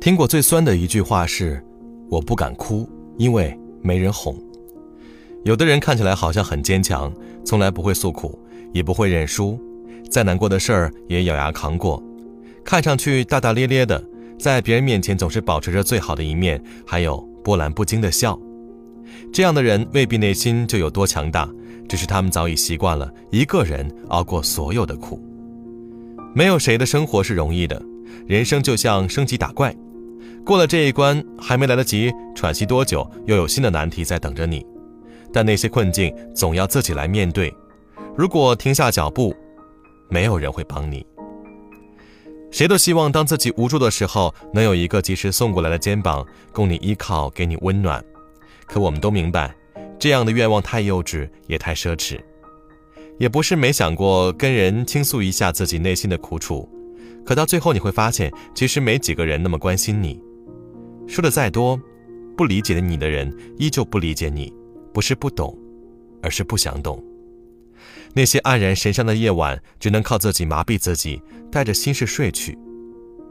听过最酸的一句话是：“我不敢哭，因为没人哄。”有的人看起来好像很坚强，从来不会诉苦，也不会认输，再难过的事儿也咬牙扛过，看上去大大咧咧的，在别人面前总是保持着最好的一面，还有波澜不惊的笑。这样的人未必内心就有多强大，只是他们早已习惯了一个人熬过所有的苦。没有谁的生活是容易的，人生就像升级打怪。过了这一关，还没来得及喘息多久，又有新的难题在等着你。但那些困境总要自己来面对。如果停下脚步，没有人会帮你。谁都希望当自己无助的时候，能有一个及时送过来的肩膀供你依靠，给你温暖。可我们都明白，这样的愿望太幼稚，也太奢侈。也不是没想过跟人倾诉一下自己内心的苦楚，可到最后你会发现，其实没几个人那么关心你。说的再多，不理解你的人依旧不理解你，不是不懂，而是不想懂。那些黯然神伤的夜晚，只能靠自己麻痹自己，带着心事睡去。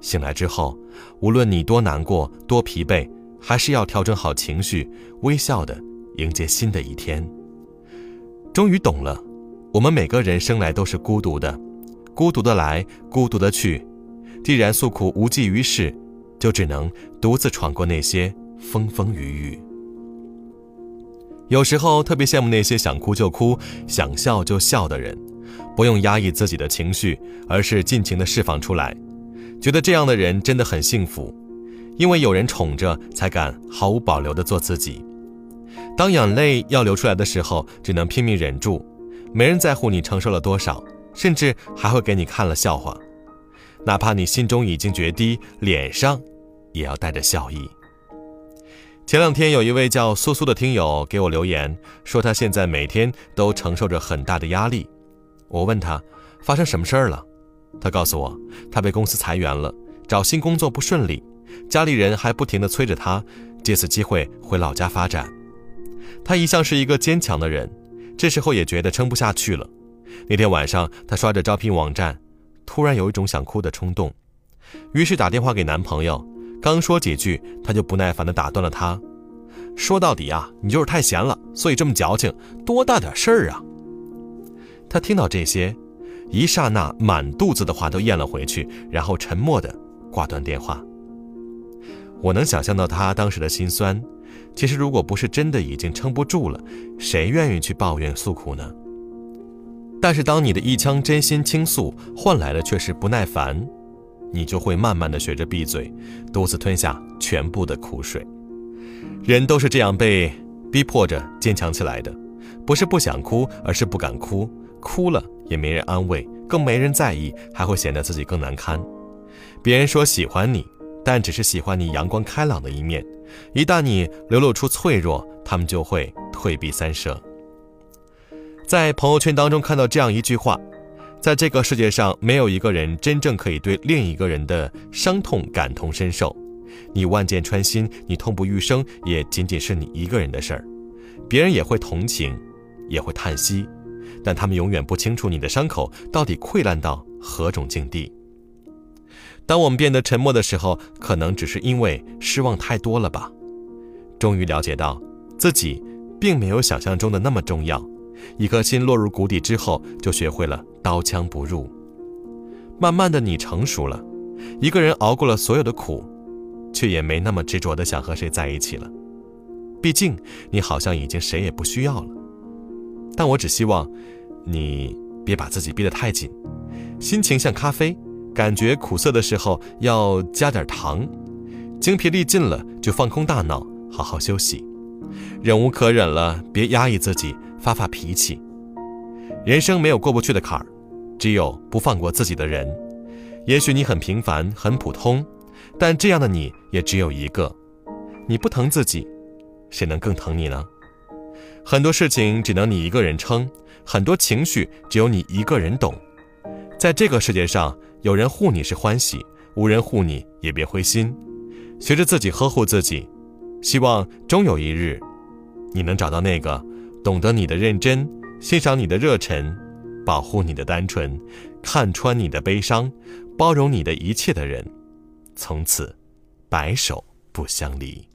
醒来之后，无论你多难过、多疲惫，还是要调整好情绪，微笑的迎接新的一天。终于懂了，我们每个人生来都是孤独的，孤独的来，孤独的去。既然诉苦无济于事。就只能独自闯过那些风风雨雨。有时候特别羡慕那些想哭就哭、想笑就笑的人，不用压抑自己的情绪，而是尽情的释放出来。觉得这样的人真的很幸福，因为有人宠着，才敢毫无保留的做自己。当眼泪要流出来的时候，只能拼命忍住，没人在乎你承受了多少，甚至还会给你看了笑话。哪怕你心中已经决堤，脸上也要带着笑意。前两天有一位叫苏苏的听友给我留言，说他现在每天都承受着很大的压力。我问他发生什么事儿了，他告诉我他被公司裁员了，找新工作不顺利，家里人还不停地催着他借此机会回老家发展。他一向是一个坚强的人，这时候也觉得撑不下去了。那天晚上，他刷着招聘网站。突然有一种想哭的冲动，于是打电话给男朋友。刚说几句，他就不耐烦地打断了他：“说到底啊，你就是太闲了，所以这么矫情。多大点事儿啊！”他听到这些，一刹那满肚子的话都咽了回去，然后沉默地挂断电话。我能想象到他当时的心酸。其实，如果不是真的已经撑不住了，谁愿意去抱怨诉苦呢？但是，当你的一腔真心倾诉换来的却是不耐烦，你就会慢慢的学着闭嘴，独自吞下全部的苦水。人都是这样被逼迫着坚强起来的，不是不想哭，而是不敢哭。哭了也没人安慰，更没人在意，还会显得自己更难堪。别人说喜欢你，但只是喜欢你阳光开朗的一面，一旦你流露出脆弱，他们就会退避三舍。在朋友圈当中看到这样一句话，在这个世界上没有一个人真正可以对另一个人的伤痛感同身受。你万箭穿心，你痛不欲生，也仅仅是你一个人的事儿。别人也会同情，也会叹息，但他们永远不清楚你的伤口到底溃烂到何种境地。当我们变得沉默的时候，可能只是因为失望太多了吧。终于了解到自己并没有想象中的那么重要。一颗心落入谷底之后，就学会了刀枪不入。慢慢的，你成熟了，一个人熬过了所有的苦，却也没那么执着的想和谁在一起了。毕竟，你好像已经谁也不需要了。但我只希望，你别把自己逼得太紧。心情像咖啡，感觉苦涩的时候要加点糖，精疲力尽了就放空大脑，好好休息。忍无可忍了，别压抑自己。发发脾气，人生没有过不去的坎儿，只有不放过自己的人。也许你很平凡，很普通，但这样的你也只有一个。你不疼自己，谁能更疼你呢？很多事情只能你一个人撑，很多情绪只有你一个人懂。在这个世界上，有人护你是欢喜，无人护你也别灰心。学着自己呵护自己，希望终有一日，你能找到那个。懂得你的认真，欣赏你的热忱，保护你的单纯，看穿你的悲伤，包容你的一切的人，从此白首不相离。